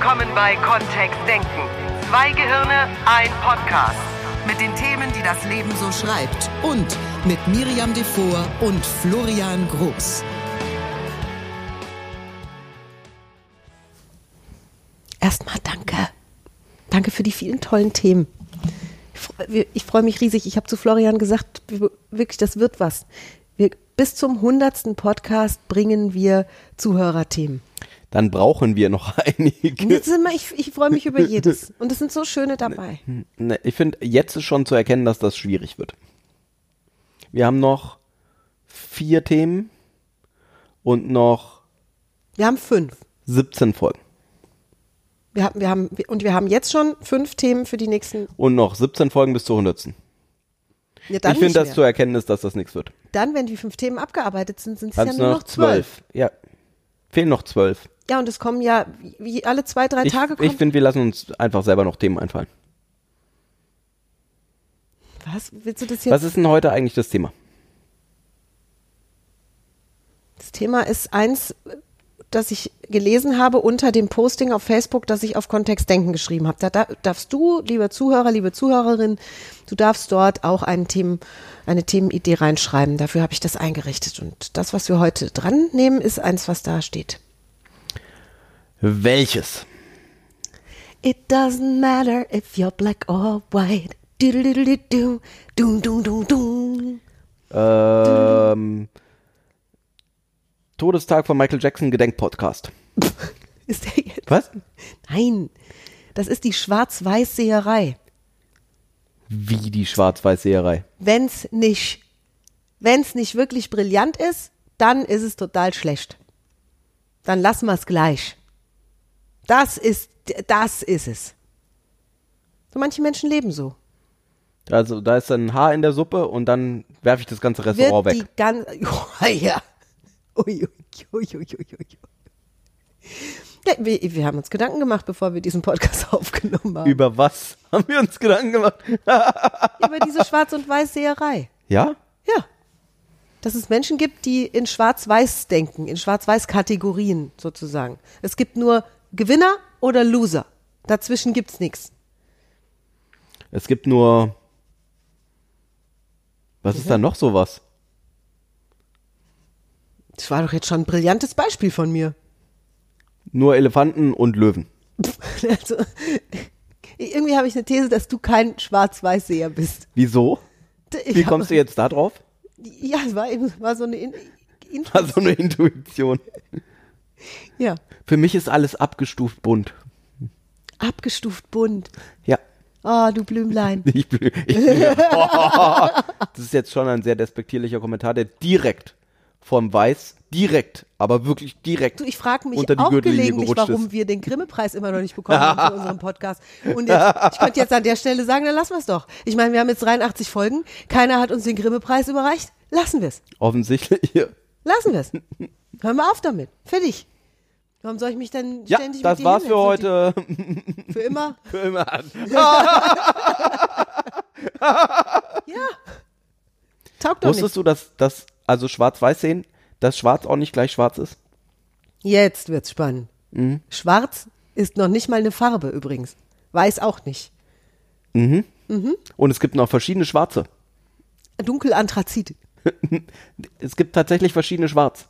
willkommen bei Kontext Denken. Zwei Gehirne, ein Podcast. Mit den Themen, die das Leben so schreibt. Und mit Miriam Devor und Florian Groß. Erstmal danke. Danke für die vielen tollen Themen. Ich freu- Ich freue mich riesig. Ich habe zu Florian gesagt, wir- wirklich, das wird was. Wir, bis zum hundertsten Podcast bringen wir Zuhörerthemen. Dann brauchen wir noch einige. wir, ich, ich freue mich über jedes. Und es sind so schöne dabei. Ne, Ich finde, jetzt ist schon zu erkennen, dass das schwierig wird. Wir haben noch vier Themen und noch Wir haben fünf. 17 Folgen. Wir haben, wir haben, und wir haben jetzt schon fünf Themen für die nächsten. Und noch 17 Folgen bis zur 100. Ja, ich finde, das zu erkennen ist, dass das nichts wird. Dann, wenn die fünf Themen abgearbeitet sind, sind es ja nur noch zwölf. Ja. Fehlen noch zwölf. Ja, und es kommen ja, wie- alle zwei, drei Ich, Tage ich kommen. finde, wir lassen uns einfach selber noch Themen einfallen. Was? Willst du das jetzt? Was ist denn heute eigentlich das Thema? Das Thema ist eins, das ich gelesen habe unter dem Posting auf Facebook, das ich auf Kontext Denken geschrieben habe. Da, da darfst du, lieber Zuhörer, liebe Zuhörerin, du darfst dort auch einen Themen, eine Themenidee reinschreiben. Dafür habe ich das eingerichtet. Und das, was wir heute dran nehmen, ist eins, was da steht. Welches? It doesn't matter if you're black or white. Du, du, du, du, du, du, du, du. Ähm, Todestag von Michael Jackson Gedenkpodcast. ist der jetzt? Was? Nein, das ist die Schwarz-Weiß-Seherei. Wie die Schwarz-Weiß-Seherei? Wenn's nicht, wenn's nicht wirklich brillant ist, dann ist es total schlecht. Dann lassen wir es gleich. Das ist, das ist es. So manche Menschen leben so. Also da ist ein Haar in der Suppe und dann werfe ich das ganze Restaurant Wird weg. die ganze, oh, ja. Ui, ui, ui. Ja, wir, wir haben uns Gedanken gemacht, bevor wir diesen Podcast aufgenommen haben. Über was haben wir uns Gedanken gemacht? Über diese Schwarz- und Weiß-Seherei. Ja? Ja. Dass es Menschen gibt, die in Schwarz-Weiß denken, in Schwarz-Weiß-Kategorien sozusagen. Es gibt nur Gewinner oder Loser. Dazwischen gibt's nichts. Es gibt nur. Was ist da noch sowas? Das war doch jetzt schon ein brillantes Beispiel von mir. Nur Elefanten und Löwen. Also, irgendwie habe ich eine These, dass du kein Schwarz-Weiß-Seher bist. Wieso? Wie kommst du jetzt da drauf? Ja, es war eben war so eine in, in, War so eine Intuition. ja, Für mich ist alles abgestuft bunt. abgestuft bunt. Ja. Oh, du Blümlein. Ich, blü- ich, blü- oh, das ist jetzt schon ein sehr despektierlicher Kommentar, der direkt vom Weiß, direkt, aber wirklich direkt Du, ich frage mich unter die auch Gürtellinie gelegentlich, warum ist. wir den Grimme-Preis immer noch nicht bekommen haben für unseren Podcast. Und jetzt, ich könnte jetzt an der Stelle sagen, dann lassen wir es doch. Ich meine, wir haben jetzt 83 Folgen, keiner hat uns den Grimme-Preis überreicht. Lassen wir es. Offensichtlich. Lassen wir es. Hören wir auf damit. Fertig. Warum soll ich mich denn Ja, ständig das mit dir war's für heute. Für immer? Für immer. Ja. Taugt doch Wusstest nicht. du, dass das, also schwarz-weiß sehen, dass schwarz auch nicht gleich schwarz ist? Jetzt wird's spannend. Mhm. Schwarz ist noch nicht mal eine Farbe übrigens. Weiß auch nicht. Und es gibt noch verschiedene Schwarze. Dunkelanthrazit. Es gibt tatsächlich verschiedene Schwarz.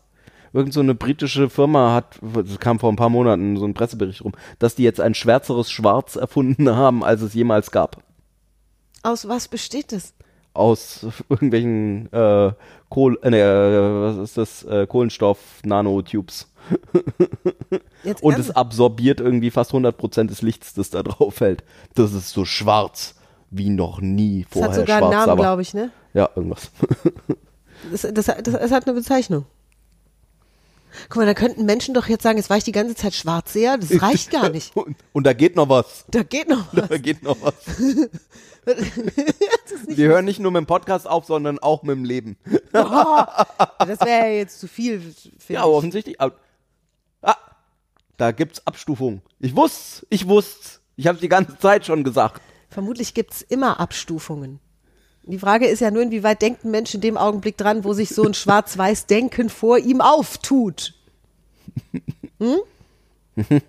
Irgend so eine britische Firma hat, das kam vor ein paar Monaten so ein Pressebericht rum, dass die jetzt ein schwärzeres Schwarz erfunden haben, als es jemals gab. Aus was besteht es? Aus irgendwelchen äh, Kohl, äh, äh, was ist das? Äh, Kohlenstoff-Nanotubes. Und es absorbiert irgendwie fast 100% des Lichts, das da drauf fällt. Das ist so schwarz wie noch nie Das vorher hat sogar schwarz. einen Namen, glaube ich, ne? Ja, irgendwas. Das, das, das, das hat eine Bezeichnung. Guck mal, da könnten Menschen doch jetzt sagen, jetzt war ich die ganze Zeit Schwarzseher, das reicht gar nicht. Und, und da geht noch was. Da geht noch was. Da geht noch was. Wir hören nicht nur mit dem Podcast auf, sondern auch mit dem Leben. Das wäre ja jetzt zu viel. finde Ja, ich. offensichtlich. Ah, ah, da gibt's Abstufungen. Ich wusste, ich wusste. Ich habe die ganze Zeit schon gesagt. Vermutlich gibt's immer Abstufungen. Die Frage ist ja nur, inwieweit denkt ein Mensch in dem Augenblick dran, wo sich so ein Schwarz-Weiß-Denken vor ihm auftut.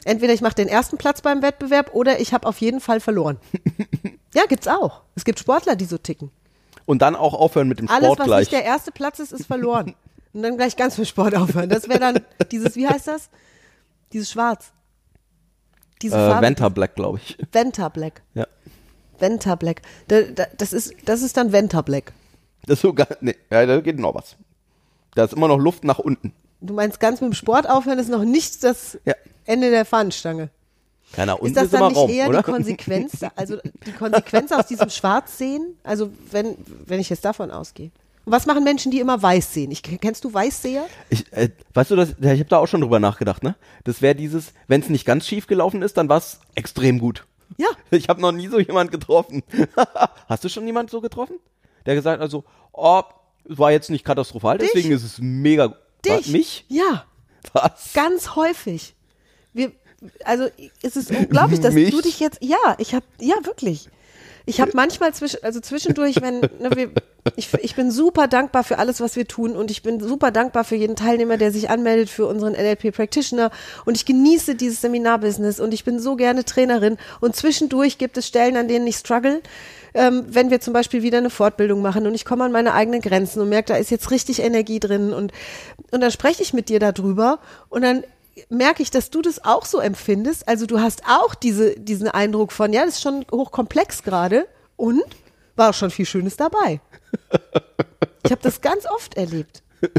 Entweder ich mache den ersten Platz beim Wettbewerb oder ich habe auf jeden Fall verloren. ja, gibt's auch. Es gibt Sportler, die so ticken. Und dann auch aufhören mit dem Alles, Sport was gleich. nicht der erste Platz ist, ist verloren. Und dann gleich ganz mit Sport aufhören. Das wäre dann dieses, wie heißt das? Dieses Schwarz. Diese äh, Farbe. Venta Black, glaube ich. Venta Black. Ja. Venta Black. Da, da, das, ist, das ist dann Venta Black. Das ist sogar, nee, ja, da geht noch was. Da ist immer noch Luft nach unten. Du meinst ganz mit dem Sport aufhören ist noch nicht das Ja. Ende der Fahnenstange. Keiner unten Ist das ist dann nicht Raum, eher oder? die Konsequenz, also die Konsequenz aus diesem Schwarz sehen? Also wenn, wenn ich jetzt davon ausgehe. Und was machen Menschen, die immer weiß sehen? Ich, kennst du Weißseher? Ich, äh, weißt du, das, ich habe da auch schon drüber nachgedacht, ne? Das wäre dieses, wenn es nicht ganz schief gelaufen ist, dann war es extrem gut. Ja. Ich habe noch nie so jemand getroffen. Hast du schon jemand so getroffen? Der gesagt hat also, oh, es war jetzt nicht katastrophal, Dich? deswegen ist es mega. Dich? Was, mich? Ja, Was? ganz häufig. Wir, also es ist unglaublich, dass Mich? du dich jetzt, ja, ich habe, ja wirklich. Ich habe manchmal zwischen, also zwischendurch, wenn, ne, wir, ich, ich bin super dankbar für alles, was wir tun und ich bin super dankbar für jeden Teilnehmer, der sich anmeldet für unseren NLP Practitioner und ich genieße dieses Seminarbusiness und ich bin so gerne Trainerin und zwischendurch gibt es Stellen, an denen ich struggle, ähm, wenn wir zum Beispiel wieder eine Fortbildung machen und ich komme an meine eigenen Grenzen und merke, da ist jetzt richtig Energie drin und, und dann spreche ich mit dir darüber und dann merke ich, dass du das auch so empfindest. Also du hast auch diese, diesen Eindruck von, ja, das ist schon hochkomplex gerade und war auch schon viel Schönes dabei. Ich habe das ganz oft erlebt.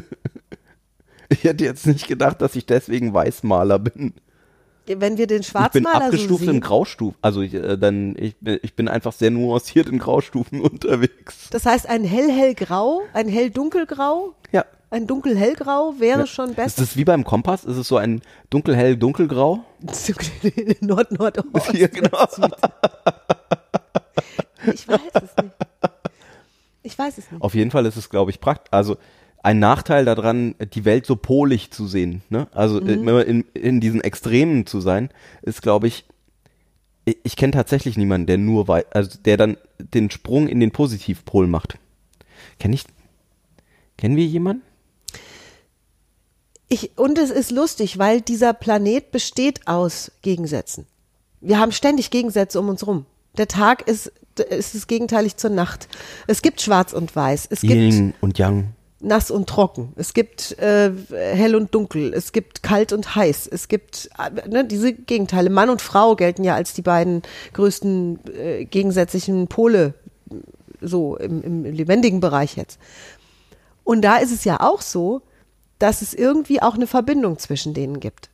Ich hätte jetzt nicht gedacht, dass ich deswegen Weißmaler bin. Wenn wir den Ich bin Schwarzmaler so abgestuft in Graustufen. Also ich, äh, dann, ich, bin- ich bin einfach sehr nuanciert in Graustufen unterwegs. das heißt ein hell-hell-grau, ein hell-dunkelgrau, Ja. Ein dunkel-hellgrau wäre schon Ist besser. das wie beim Kompass? Ist es so ein dunkelhell, dunkelgrau? Nord-Nord-Ost. Ja, genau. Ich weiß es nicht. Ich weiß es nicht. Auf jeden Fall ist es, glaube ich, praktisch. Also ein Nachteil daran, die Welt so polig zu sehen. Ne? Also äh, Mhm. immer in, in diesen Extremen zu sein, ist, glaube ich, ich, ich kenne tatsächlich niemanden, der nur wei also der dann den Sprung in den Positivpol macht. Kenn ich? Kennen wir jemanden? Ich, und es ist lustig, weil dieser Planet besteht aus Gegensätzen. Wir haben ständig Gegensätze um uns rum. Der Tag ist, ist es gegenteilig zur Nacht. Es gibt Schwarz und Weiß. Es gibt Yin und Yang. nass und trocken. Es gibt äh, hell und dunkel. Es gibt kalt und heiß. Es gibt äh, ne, diese Gegenteile. Mann und Frau gelten ja als die beiden größten äh, gegensätzlichen Pole so im, im lebendigen Bereich jetzt. Und da ist es ja auch so, dass es irgendwie auch eine Verbindung zwischen denen gibt.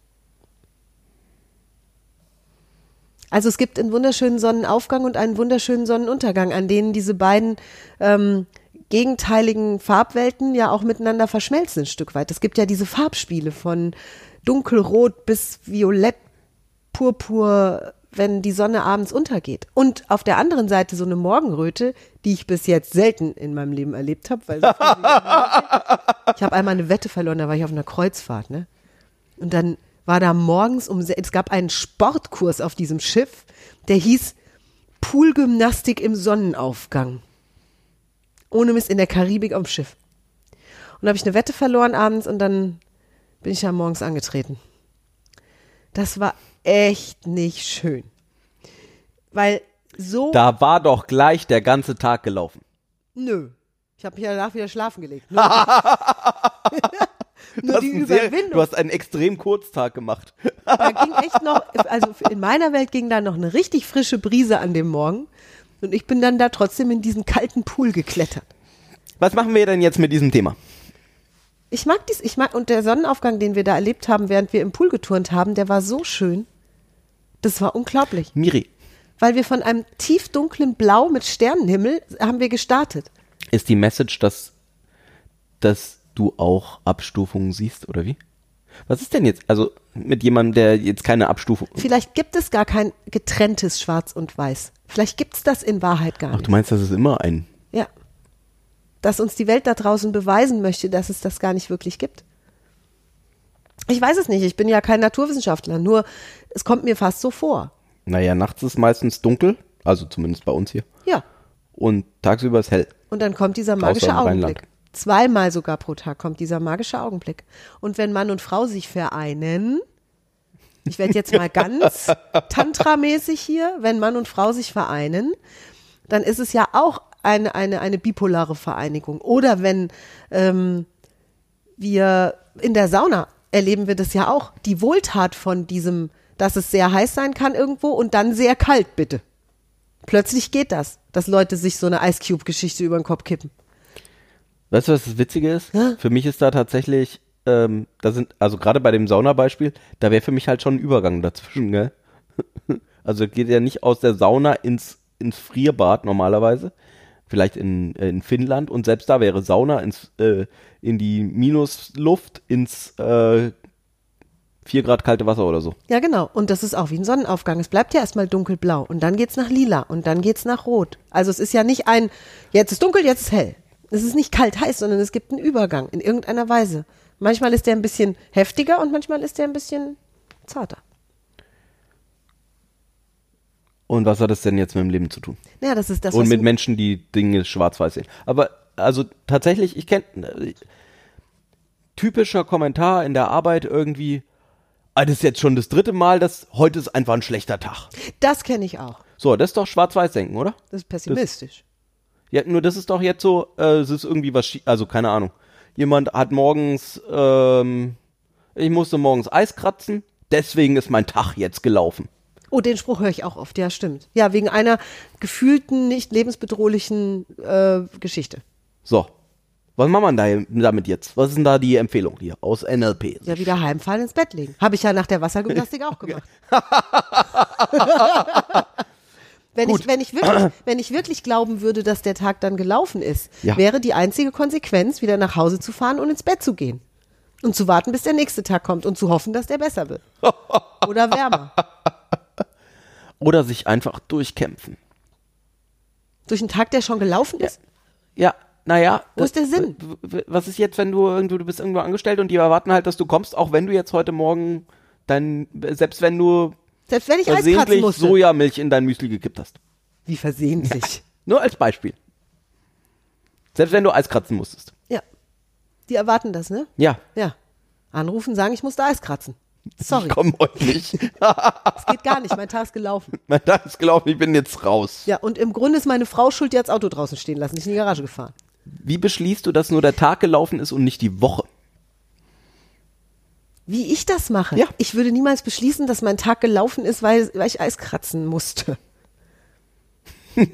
Also es gibt einen wunderschönen Sonnenaufgang und einen wunderschönen Sonnenuntergang, an denen diese beiden ähm, gegenteiligen Farbwelten ja auch miteinander verschmelzen ein Stück weit. Es gibt ja diese Farbspiele von dunkelrot bis violett, purpur, wenn die Sonne abends untergeht. Und auf der anderen Seite so eine Morgenröte, die ich bis jetzt selten in meinem Leben erlebt habe, weil so ich habe einmal eine Wette verloren, da war ich auf einer Kreuzfahrt, ne? Und dann war da morgens um, es gab einen Sportkurs auf diesem Schiff, der hieß Poolgymnastik im Sonnenaufgang. Ohne Mist in der Karibik am Schiff. Und da habe ich eine Wette verloren abends und dann bin ich ja morgens angetreten. Das war echt nicht schön. Weil so, Da war doch gleich der ganze Tag gelaufen. nö. Ich habe mich danach wieder schlafen gelegt. Nur, nur die Überwindung. du hast einen extrem Kurztag gemacht. da ging echt noch, also in meiner Welt ging da noch eine richtig frische Brise an dem Morgen. Und ich bin dann da trotzdem in diesen kalten Pool geklettert. Was machen wir denn jetzt mit diesem Thema? Ich mag dies, ich mag, und der Sonnenaufgang, den wir da erlebt haben, während wir im Pool geturnt haben, der war so schön. Das war unglaublich. Miri, Weil wir von einem tiefdunklen Blau mit Sternenhimmel haben wir gestartet. ist die Message, dass, dass du auch Abstufungen siehst, oder wie? Was ist denn jetzt, also mit jemandem, der jetzt keine Abstufung. Vielleicht gibt es gar kein getrenntes Schwarz und Weiß. Vielleicht gibt es das in Wahrheit gar Ach, nicht. du meinst, das ist immer ein. Ja. Dass uns die Welt da draußen beweisen möchte, dass es das gar nicht wirklich gibt. Ich weiß es nicht, ich bin ja kein Naturwissenschaftler, nur es kommt mir fast so vor. Naja, nachts ist meistens dunkel, also zumindest bei uns hier. Ja. Und tagsüber ist hell. Und dann kommt dieser magische Augenblick. Zweimal sogar pro Tag kommt dieser magische Augenblick. Und wenn Mann und Frau sich vereinen, ich werde jetzt mal ganz tantramäßig hier, wenn Mann und Frau sich vereinen, dann ist es ja auch eine, eine, eine bipolare Vereinigung. Oder wenn ähm, wir in der Sauna erleben wir das ja auch, die Wohltat von diesem, dass es sehr heiß sein kann irgendwo und dann sehr kalt, bitte. Plötzlich geht das, dass Leute sich so eine Ice Cube-Geschichte über den Kopf kippen. Weißt du, was das Witzige ist? Ja. Für mich ist da tatsächlich, ähm, da sind, also gerade bei dem Saunabeispiel, da wäre für mich halt schon ein Übergang dazwischen, gell? Also geht ja nicht aus der Sauna ins, ins Frierbad normalerweise. Vielleicht in, in Finnland und selbst da wäre Sauna ins, äh, in die Minusluft ins äh, 4 Grad kalte Wasser oder so. Ja, genau. Und das ist auch wie ein Sonnenaufgang. Es bleibt ja erstmal dunkelblau und dann geht's nach lila und dann geht's nach rot. Also es ist ja nicht ein, jetzt ist dunkel, jetzt ist hell. Es ist nicht kalt heiß, sondern es gibt einen Übergang in irgendeiner Weise. Manchmal ist der ein bisschen heftiger und manchmal ist der ein bisschen zarter. Und was hat das denn jetzt mit dem Leben zu tun? Ja, das ist das, und mit Menschen, die Dinge schwarz-weiß sehen. Aber also tatsächlich, ich kenne typischer Kommentar in der Arbeit irgendwie, ah, das ist jetzt schon das dritte Mal, dass heute ist einfach ein schlechter Tag. Das kenne ich auch. So, das ist doch schwarz-weiß-denken, oder? Das ist pessimistisch. Ja, nur das ist doch jetzt so, äh, es ist irgendwie was, also keine Ahnung. Jemand hat morgens, ähm, ich musste morgens Eis kratzen, deswegen ist mein Tag jetzt gelaufen. Oh, den Spruch höre ich auch oft. Ja, stimmt. Ja, wegen einer gefühlten, nicht lebensbedrohlichen äh, Geschichte. So. Was man da damit jetzt? Was ist denn da die Empfehlung hier aus NLP? Ja, wieder heimfallen, ins Bett legen. Habe ich ja nach der Wassergymnastik auch gemacht. wenn, ich, wenn, ich wirklich, wenn ich wirklich glauben würde, dass der Tag dann gelaufen ist, Ja. wäre die einzige Konsequenz, wieder nach Hause zu fahren und ins Bett zu gehen. Und zu warten, bis der nächste Tag kommt und zu hoffen, dass der besser wird. Oder wärmer. Oder sich einfach durchkämpfen. Durch einen Tag, der schon gelaufen ist? Ja, naja. Wo ist der Sinn? Was ist jetzt, wenn du irgendwo, du bist irgendwo angestellt und die erwarten halt, dass du kommst, auch wenn du jetzt heute Morgen dein, selbst wenn du Selbst wenn ich versehentlich musste. Sojamilch in dein Müsli gekippt hast. Wie versehentlich. Nur als Beispiel. Selbst wenn du Eis kratzen musstest. Ja. Die erwarten das, ne? Ja. Ja. Anrufen, sagen, ich musste Eis kratzen. Sorry, Ich komm heute nicht. es geht gar nicht, mein Tag ist gelaufen. mein Tag ist gelaufen, ich bin jetzt raus. Ja, und im Grunde ist meine Frau schuld, die hat das Auto draußen stehen lassen, nicht in die Garage gefahren. Wie beschließt du, dass nur der Tag gelaufen ist und nicht die Woche? Wie ich das mache? Ja. Ich würde niemals beschließen, dass mein Tag gelaufen ist, weil, weil ich Eis kratzen musste.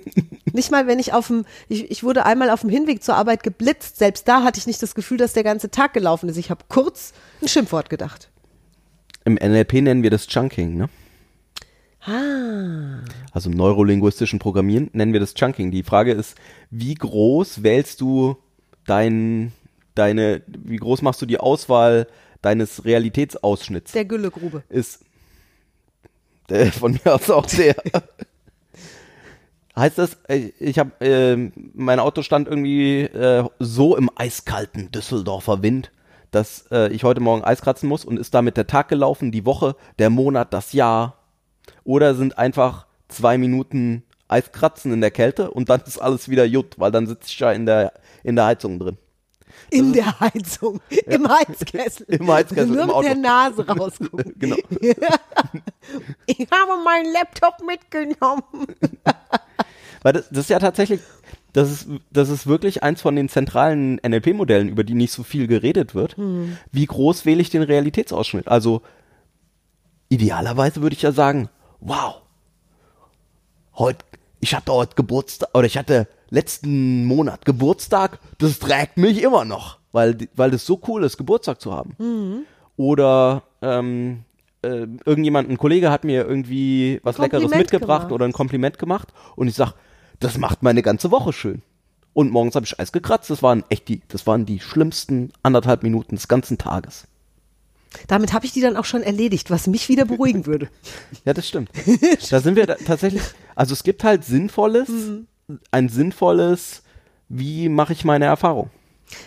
nicht mal, wenn ich auf dem, ich, ich wurde einmal auf dem Hinweg zur Arbeit geblitzt. Selbst da hatte ich nicht das Gefühl, dass der ganze Tag gelaufen ist. Ich habe kurz ein Schimpfwort gedacht. Im NLP nennen wir das Chunking, ne? Ah. Also im neurolinguistischen Programmieren nennen wir das Chunking. Die Frage ist, wie groß wählst du dein, deine, wie groß machst du die Auswahl deines Realitätsausschnitts? Der Güllegrube. ist äh, von mir aus auch sehr. heißt das, äh, ich habe, äh, mein Auto stand irgendwie äh, so im eiskalten Düsseldorfer Wind, dass äh, ich heute Morgen Eis kratzen muss und ist damit der Tag gelaufen, die Woche, der Monat, das Jahr? Oder sind einfach zwei Minuten Eiskratzen in der Kälte und dann ist alles wieder Jut, weil dann sitze ich ja in der, in der Heizung drin. In der Heizung, im Heizkessel. Im Heizkessel, Nur im mit Auto. der Nase rausgucken. Genau. Ich habe meinen Laptop mitgenommen. Weil das, das ist ja tatsächlich, das ist, das ist wirklich eins von den zentralen NLP-Modellen, über die nicht so viel geredet wird. Wie groß wähle ich den Realitätsausschnitt? Also idealerweise würde ich ja sagen, wow, heute, ich hatte heute Geburtstag, oder ich hatte letzten Monat Geburtstag, das trägt mich immer noch, weil, weil das so cool ist, Geburtstag zu haben. Oder ähm, äh, irgendjemand, ein Kollege hat mir irgendwie was Leckeres mitgebracht gemacht. oder ein Kompliment gemacht und ich sag, das macht meine ganze Woche schön. Und morgens habe ich Eis gekratzt, das waren echt die, das waren die schlimmsten anderthalb Minuten des ganzen Tages. Damit habe ich die dann auch schon erledigt, was mich wieder beruhigen würde. Ja, das stimmt. da sind wir da tatsächlich, also es gibt halt Sinnvolles, ein sinnvolles, wie mache ich meine Erfahrung?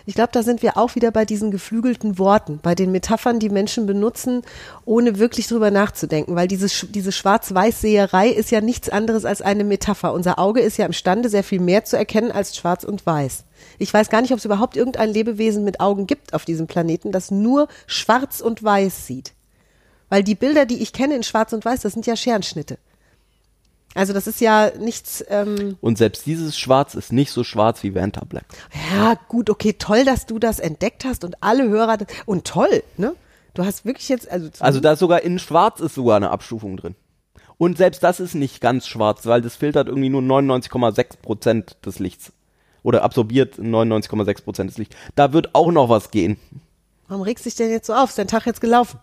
Ich glaube, da sind wir auch wieder bei diesen geflügelten Worten, bei den Metaphern, die Menschen benutzen, ohne wirklich drüber nachzudenken, weil diese, diese Schwarz-Weiß-Seherei ist ja nichts anderes als eine Metapher. Unser Auge ist ja imstande, sehr viel mehr zu erkennen als Schwarz und Weiß. Ich weiß gar nicht, ob es überhaupt irgendein Lebewesen mit Augen gibt auf diesem Planeten, das nur Schwarz und Weiß sieht. Weil die Bilder, die ich kenne in Schwarz und Weiß, das sind ja Scherenschnitte. Also das ist ja nichts. Ähm, Und selbst dieses Schwarz ist nicht so schwarz wie Vanta Black. ja, gut, okay, toll, dass du das entdeckt hast und alle Hörer. Und toll, ne? Du hast wirklich jetzt, also, Also da ist sogar in Schwarz ist sogar eine Abstufung drin. Und selbst das ist nicht ganz schwarz, weil das filtert irgendwie nur 99,6 Prozent des Lichts. Oder absorbiert 99,6 Prozent des Lichts. Da wird auch noch was gehen. warum regst du dich denn jetzt so auf? Ist dein Tag jetzt gelaufen?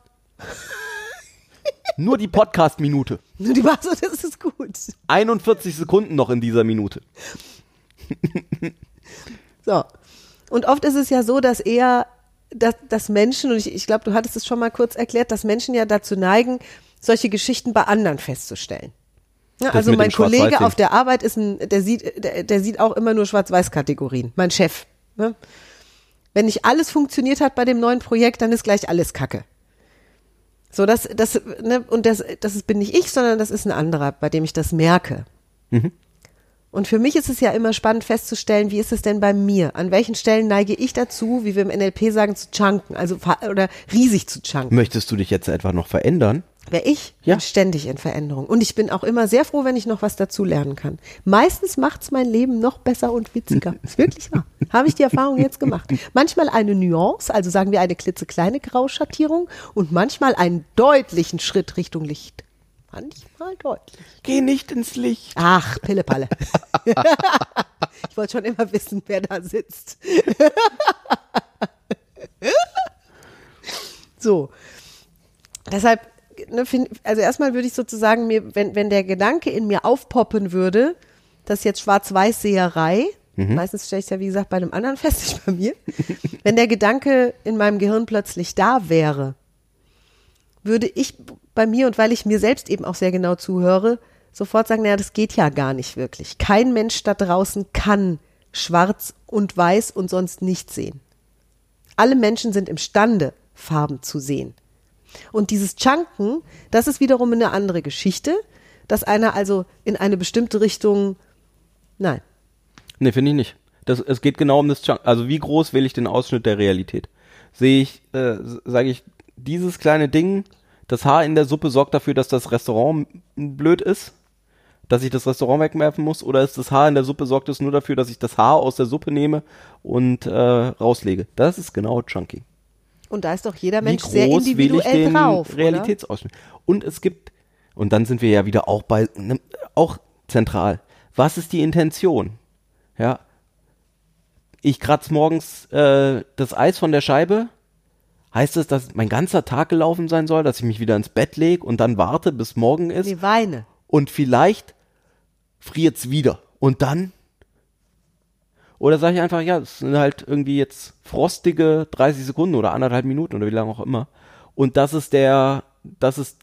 Nur die Podcast-Minute. Die war so, das ist gut. 41 Sekunden noch in dieser Minute. So. Und oft ist es ja so, dass eher, dass, dass Menschen, und ich, ich glaube, du hattest es schon mal kurz erklärt, dass Menschen ja dazu neigen, solche Geschichten bei anderen festzustellen. Ja, also mein Kollege auf der Arbeit ist ein, der sieht, der, der sieht auch immer nur Schwarz-Weiß-Kategorien. Mein Chef. Ne? Wenn nicht alles funktioniert hat bei dem neuen Projekt, dann ist gleich alles Kacke. So, das, das, ne, und das, das ist, bin nicht ich, sondern das ist ein anderer, bei dem ich das merke. Und für mich ist es ja immer spannend festzustellen, wie ist es denn bei mir? An welchen Stellen neige ich dazu, wie wir im NLP sagen, zu chunken, also oder riesig zu chunken? Möchtest du dich jetzt etwa noch verändern? Wer ich Ja. bin ständig in Veränderung. Und ich bin auch immer sehr froh, wenn ich noch was dazu lernen kann. Meistens macht's mein Leben noch besser und witziger. Ist wirklich wahr. Habe ich die Erfahrung jetzt gemacht. Manchmal eine Nuance, also sagen wir eine klitzekleine Grauschattierung und manchmal einen deutlichen Schritt Richtung Licht. Manchmal deutlich. Geh nicht ins Licht. Ach, Pillepalle. ich wollte schon immer wissen, wer da sitzt. so. Deshalb, ne, find, also erstmal würde ich sozusagen mir, wenn, wenn der Gedanke in mir aufpoppen würde, dass jetzt Schwarz-Weiß-Seherei, meistens stelle ich es ja wie gesagt bei einem anderen fest, nicht bei mir, wenn der Gedanke in meinem Gehirn plötzlich da wäre, würde ich bei mir und weil ich mir selbst eben auch sehr genau zuhöre, sofort sagen, naja, das geht ja gar nicht wirklich. Kein Mensch da draußen kann schwarz und weiß und sonst nichts sehen. Alle Menschen sind imstande, Farben zu sehen. Und dieses Chunken, das ist wiederum eine andere Geschichte, dass einer also in eine bestimmte Richtung, nein, Nee, finde ich nicht. Das, es geht genau um das Chunk. Also wie groß wähle ich den Ausschnitt der Realität? Sehe ich, äh, sage ich, dieses kleine Ding, das Haar in der Suppe sorgt dafür, dass das Restaurant blöd ist? Dass ich das Restaurant wegwerfen muss? Oder ist das Haar in der Suppe sorgt es nur dafür, dass ich das Haar aus der Suppe nehme und äh, rauslege? Das ist genau Chunking. Und da ist doch jeder Mensch sehr individuell drauf. Realitätsausschnitt? Und es gibt, und dann sind wir ja wieder auch bei, ne, auch zentral. Was ist die Intention? Ja. Ich kratz morgens äh, das Eis von der Scheibe. Heißt es, dass mein ganzer Tag gelaufen sein soll, dass ich mich wieder ins Bett lege und dann warte, bis morgen ist? Nee, weine. und vielleicht friert's wieder. Und dann? Oder sage ich einfach, ja, es sind halt irgendwie jetzt frostige 30 Sekunden oder anderthalb Minuten oder wie lange auch immer. Und das ist der, das ist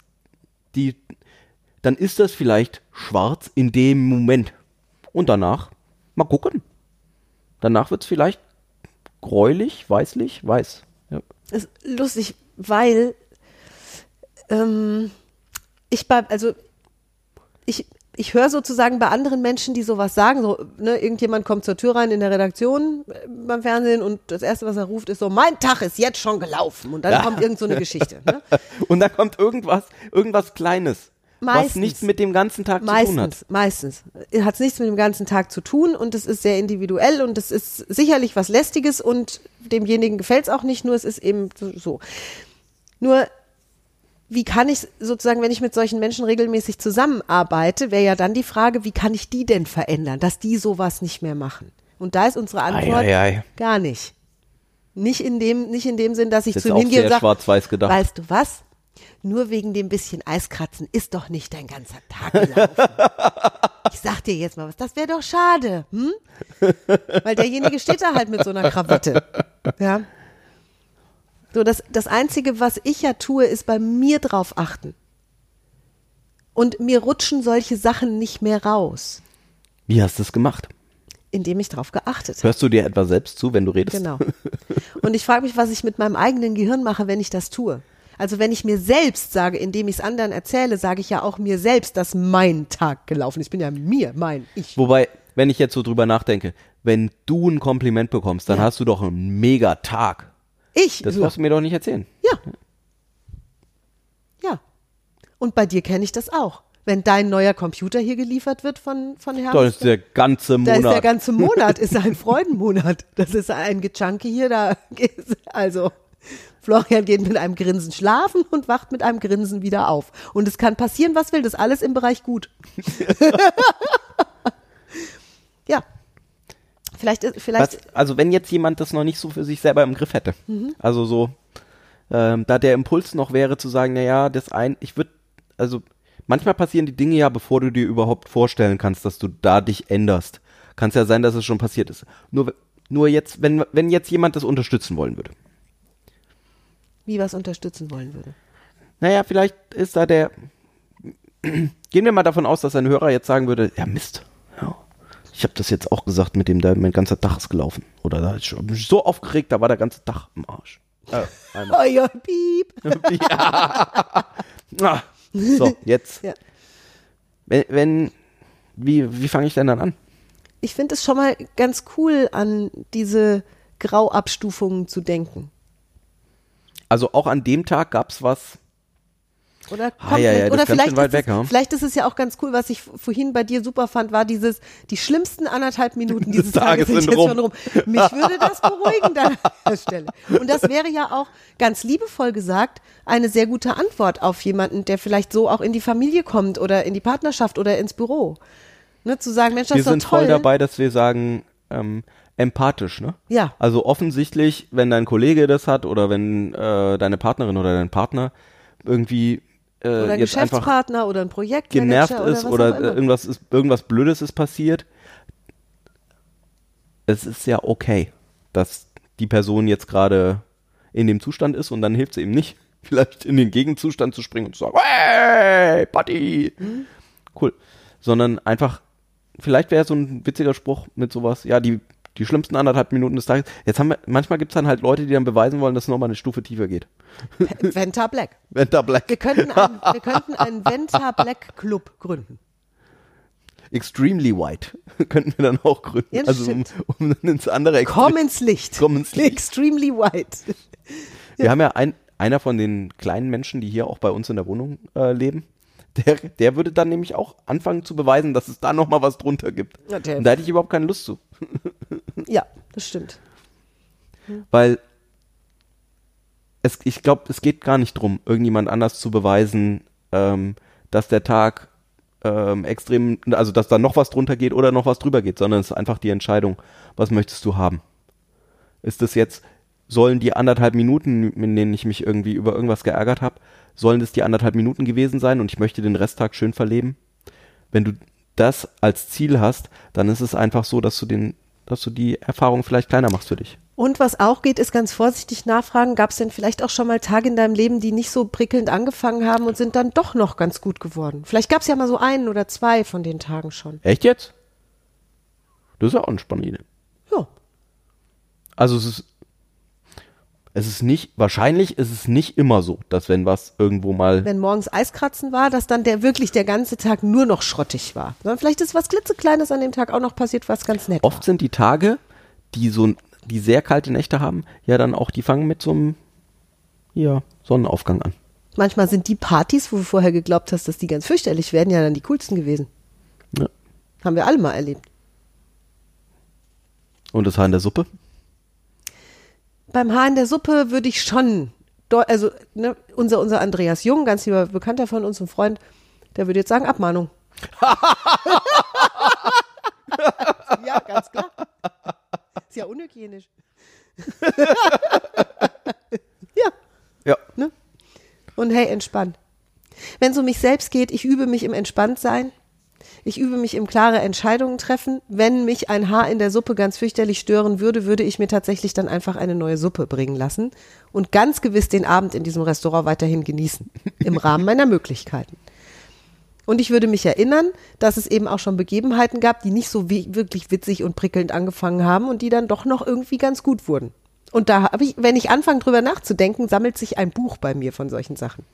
die, dann ist das vielleicht schwarz in dem Moment. Und danach, mal gucken. Danach wird's vielleicht gräulich, weißlich, weiß. Ja. ist lustig, weil ähm, ich bei, also ich, ich höre sozusagen bei anderen Menschen, die sowas sagen, so, ne, irgendjemand kommt zur Tür rein in der Redaktion äh, beim Fernsehen und das erste, was er ruft, ist so, mein Tag ist jetzt schon gelaufen und dann Ja. kommt irgend so eine Geschichte. Ne? Und dann kommt irgendwas, irgendwas Kleines, was Meistens. nichts mit dem ganzen Tag zu tun hat. Meistens, meistens. Hat es nichts mit dem ganzen Tag zu tun und es ist sehr individuell und es ist sicherlich was Lästiges und demjenigen gefällt es auch nicht, nur es ist eben so. Nur, wie kann ich sozusagen, wenn ich mit solchen Menschen regelmäßig zusammenarbeite, wäre ja dann die Frage, wie kann ich die denn verändern, dass die sowas nicht mehr machen? Und da ist unsere Antwort Ei, ei, ei. gar nicht. Nicht in dem, nicht in dem Sinn, dass ich Das zu ihm hingehe und sage, schwarz-weiß gedacht. weißt du was? Nur wegen dem bisschen Eiskratzen ist doch nicht dein ganzer Tag gelaufen. ich sag dir jetzt mal was, das wäre doch schade, hm? Weil derjenige steht da halt mit so einer Krawatte. Ja. So, das, das Einzige, was ich ja tue, ist bei mir drauf achten. Und mir rutschen solche Sachen nicht mehr raus, Wie hast du es gemacht? indem ich drauf geachtet habe. Hörst du dir etwa selbst zu, wenn du redest? Genau. Und ich frage mich, was ich mit meinem eigenen Gehirn mache, wenn ich das tue. Also wenn ich mir selbst sage, indem ich es anderen erzähle, sage ich ja auch mir selbst, dass mein Tag gelaufen ist. Ich bin ja mir, mein Ich. Wobei, wenn ich jetzt so drüber nachdenke, wenn du ein Kompliment bekommst, dann Ja. hast du doch einen mega Tag. Ich. Das ja. brauchst du mir doch nicht erzählen. ja. Ja. Und bei dir kenne ich das auch. Wenn dein neuer Computer hier geliefert wird von, von Herrn. Da ist der ganze Da ist der Monat. ganze Monat, ist ein Freudenmonat. Das ist ein Gechunke hier, da geht's- also Florian geht mit einem Grinsen schlafen und wacht mit einem Grinsen wieder auf. Und es kann passieren, was will, das ist alles im Bereich gut. Vielleicht, vielleicht, Was, also wenn jetzt jemand das noch nicht so für sich selber im Griff hätte, Mhm. also so, ähm, da der Impuls noch wäre zu sagen, na ja, das ein, ich würde, also manchmal passieren die Dinge ja, bevor du dir überhaupt vorstellen kannst, dass du da dich änderst. Kann es ja sein, dass es schon passiert ist. Nur, nur jetzt, wenn, wenn jetzt jemand das unterstützen wollen würde. wie was unterstützen wollen würde. Naja, vielleicht ist da der. Gehen wir mal davon aus, dass ein Hörer jetzt sagen würde: Ja, Mist. Ja, ich habe das jetzt auch gesagt, mit dem da mein ganzer Tag ist gelaufen. Oder da ich mich so aufgeregt, da war der ganze Tag im Arsch. Äh. Oh ja, piep. Ah, so, jetzt. Ja. Wenn, wenn wie, wie fange ich denn dann an? Ich finde es schon mal ganz cool, an diese Grauabstufungen zu denken. Also auch an dem Tag gab's was. Oder Ah, ja, ja, das oder vielleicht, ist weg, es, ja. vielleicht ist es ja auch ganz cool, was ich vorhin bei dir super fand, war dieses, die schlimmsten anderthalb Minuten dieses Tages, Tages sind sind jetzt schon rum. Mich würde das beruhigen dann an der Stelle. Und das wäre ja auch ganz liebevoll gesagt eine sehr gute Antwort auf jemanden, der vielleicht so auch in die Familie kommt oder in die Partnerschaft oder ins Büro. Ne, zu sagen, Mensch, das Wir ist doch sind toll. voll dabei, dass wir sagen, ähm, empathisch, ne? Ja. Also offensichtlich, wenn dein Kollege das hat oder wenn äh, deine Partnerin oder dein Partner irgendwie äh, Oder ein jetzt Geschäftspartner oder ein Projektmanager genervt oder ist oder auch äh, irgendwas ist irgendwas Blödes ist passiert, es ist ja okay, dass die Person jetzt gerade in dem Zustand ist und dann hilft es ihm nicht, vielleicht in den Gegenzustand zu springen und zu sagen, hey, Buddy, Mhm. cool, sondern einfach, vielleicht wäre so ein witziger Spruch mit sowas, ja, die die schlimmsten anderthalb Minuten des Tages. Jetzt haben wir, manchmal gibt es dann halt Leute, die dann beweisen wollen, dass es nochmal eine Stufe tiefer geht. Venta Black. Venta Black. Wir könnten, ein, wir könnten einen Venta Black Club gründen. Extremely White könnten wir dann auch gründen. Ja, also um, um dann ins andere Extrem. Komm ins Licht. Komm ins Licht. Extremely white. Wir haben ja ein, einer von den kleinen Menschen, die hier auch bei uns in der Wohnung äh, leben, der, der würde dann nämlich auch anfangen zu beweisen, dass es da nochmal was drunter gibt. Ja, Und da hätte ich überhaupt keine Lust zu. Ja, das stimmt. Weil es, ich glaube, es geht gar nicht drum, irgendjemand anders zu beweisen, ähm, dass der Tag ähm, extrem, also dass da noch was drunter geht oder noch was drüber geht, sondern es ist einfach die Entscheidung, was möchtest du haben? Ist es jetzt, sollen die anderthalb Minuten, in denen ich mich irgendwie über irgendwas geärgert habe, sollen das die anderthalb Minuten gewesen sein und ich möchte den Resttag schön verleben? Wenn du das als Ziel hast, dann ist es einfach so, dass du den, dass du die Erfahrung vielleicht kleiner machst für dich. Und was auch geht, ist ganz vorsichtig nachfragen, gab es denn vielleicht auch schon mal Tage in deinem Leben, die nicht so prickelnd angefangen haben und sind dann doch noch ganz gut geworden? Vielleicht gab es ja mal so einen oder zwei von den Tagen schon. Echt jetzt? Das ist ja auch eine spannende Idee. Ja. Also es ist, es ist nicht, wahrscheinlich ist es nicht immer so, dass wenn was irgendwo mal, Wenn morgens Eiskratzen war, dass dann der wirklich der ganze Tag nur noch schrottig war. Sondern vielleicht ist was klitzekleines an dem Tag auch noch passiert, was ganz nett oft sind die Tage, die so, die sehr kalte Nächte haben, ja dann auch, die fangen mit so einem, ja, Sonnenaufgang an. war. Manchmal sind die Partys, wo du vorher geglaubt hast, dass die ganz fürchterlich werden, ja dann die coolsten gewesen. Ja. Haben wir alle mal erlebt. Und das Haar in der Suppe? Beim Haar in der Suppe würde ich schon, also ne, unser, unser Andreas Jung, ganz lieber Bekannter von uns, ein Freund, der würde jetzt sagen Abmahnung. ja, ganz klar. Ist ja unhygienisch. ja, Ja. ne? Und hey, entspannt. Wenn es um mich selbst geht, ich übe mich im Entspanntsein. Ich übe mich im klare Entscheidungen treffen. Wenn mich ein Haar in der Suppe ganz fürchterlich stören würde, würde ich mir tatsächlich dann einfach eine neue Suppe bringen lassen und ganz gewiss den Abend in diesem Restaurant weiterhin genießen. Im Rahmen meiner Möglichkeiten. Und ich würde mich erinnern, dass es eben auch schon Begebenheiten gab, die nicht so wirklich witzig und prickelnd angefangen haben und die dann doch noch irgendwie ganz gut wurden. Und da habe ich, wenn ich anfange drüber nachzudenken, sammelt sich ein Buch bei mir von solchen Sachen.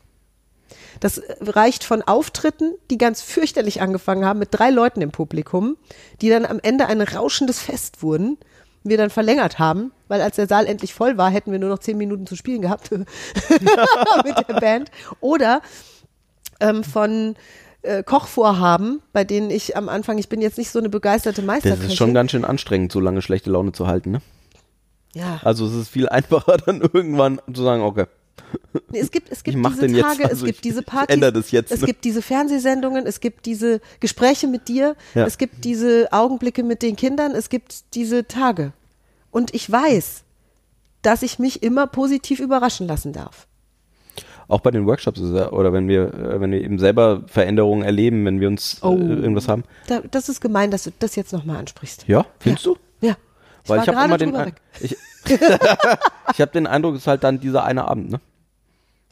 Das reicht von Auftritten, die ganz fürchterlich angefangen haben, mit drei Leuten im Publikum, die dann am Ende ein rauschendes Fest wurden, wir dann verlängert haben, weil als der Saal endlich voll war, hätten wir nur noch zehn Minuten zu spielen gehabt mit der Band. Oder ähm, von äh, Kochvorhaben, bei denen ich am Anfang, ich bin jetzt nicht so eine begeisterte Das Meisterköchin. ist schon ganz schön anstrengend, so lange schlechte Laune zu halten, ne? ja. Also es ist viel einfacher, dann irgendwann zu sagen, okay, Nee, es gibt, es gibt diese den jetzt, Tage, also es gibt ich- diese ich Partys, das jetzt, es ne? gibt diese Fernsehsendungen, es gibt diese Gespräche mit dir, Ja. es gibt diese Augenblicke mit den Kindern, es gibt diese Tage. Und ich weiß, dass ich mich immer positiv überraschen lassen darf. auch bei den Workshops oder wenn wir, äh, wenn wir eben selber Veränderungen erleben, wenn wir uns Oh. äh, irgendwas haben. Da, das ist gemein, dass du das jetzt nochmal ansprichst. Ja, findest ja. du? Ja. Ich Weil ich habe immer den, ich, ich habe den Eindruck, es ist halt dann dieser eine Abend, ne?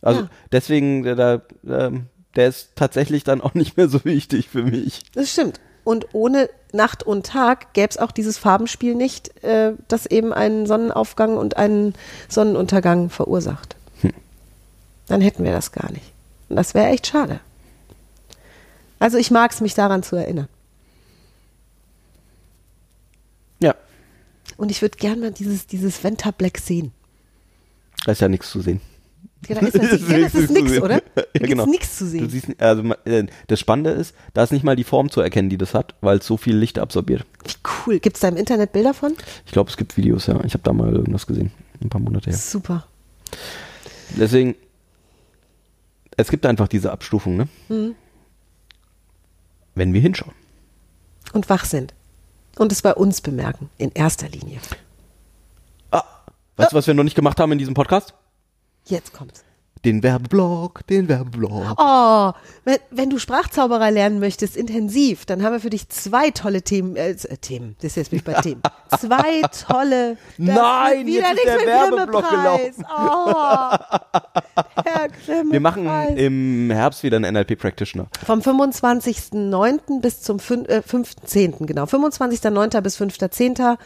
Also Ja. deswegen, der, der, ähm, der ist tatsächlich dann auch nicht mehr so wichtig für mich. Das stimmt. Und ohne Nacht und Tag gäbe es auch dieses Farbenspiel nicht, äh, das eben einen Sonnenaufgang und einen Sonnenuntergang verursacht. Dann hätten wir das gar nicht. Und das wäre echt schade. Also ich mag es, mich daran zu erinnern. Ja, Und ich würde gerne mal dieses, dieses Venta Black sehen. da ist ja nichts zu sehen. Ja, da ist, das, ja, das ist sehen. oder? Da Ja, genau. nichts zu sehen. siehst, also äh, das Spannende ist, da ist nicht mal die Form zu erkennen, die das hat, weil es so viel Licht absorbiert. Wie cool. Gibt es da im Internet Bilder von? Ich glaube, es gibt Videos, ja. Ich habe da mal irgendwas gesehen, ein paar Monate her. Super. Deswegen, es gibt einfach diese Abstufung, ne? Mhm. Wenn wir hinschauen. Und wach sind. Und es bei uns bemerken, in erster Linie. Ah, weißt du, was wir noch nicht gemacht haben in diesem Podcast? Jetzt kommt's. Den Werbeblock, den Werbeblock. Oh, wenn, wenn du Sprachzauberer lernen möchtest, intensiv, dann haben wir für dich zwei tolle Themen. Äh, äh, Themen, das ist jetzt bin ich bei Themen. Zwei tolle. Nein, wieder jetzt ist nichts der mit Werbeblock Grimme-Preis. Oh, Herr Grimme Wir machen im Herbst wieder einen NLP Practitioner. Vom 25.09. bis zum fün- äh, 5.10. genau. 25.09. bis 5.10.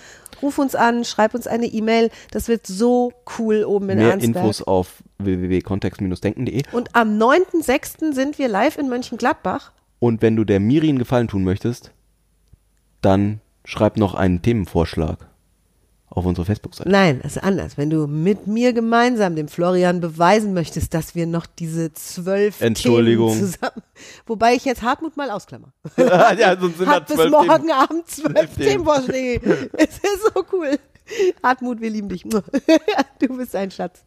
Ruf uns an, schreib uns eine E-Mail. Das wird so cool oben in Mehr Ernstberg. Infos auf www.kontext-denken.de. Und am 9.06. sind wir live in Mönchengladbach. Und wenn du der Miri einen Gefallen tun möchtest, dann schreib noch einen Themenvorschlag auf unsere Facebook-Seite. Nein, das ist anders. Wenn du mit mir gemeinsam dem Florian beweisen möchtest, dass wir noch diese zwölf Entschuldigung. Themen zusammen, wobei ich jetzt Hartmut mal ausklammer. ja, sonst sind Hat bis morgen Themen. Abend zwölf Zwölf Themen. Themenvorschläge. es ist so cool. Hartmut, wir lieben dich. Du bist ein Schatz.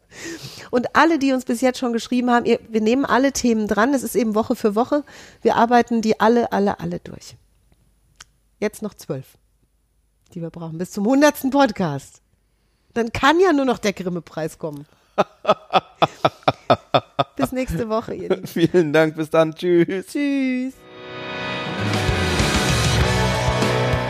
Und alle, die uns bis jetzt schon geschrieben haben, ihr, wir nehmen alle Themen dran. Es ist eben Woche für Woche. Wir arbeiten die alle, alle, alle durch. Jetzt noch zwölf, die wir brauchen, bis zum hundertsten Podcast. Dann kann ja nur noch der Grimme-Preis kommen. bis nächste Woche, ihr Lieben. Vielen Dank, bis dann. Tschüss. Tschüss.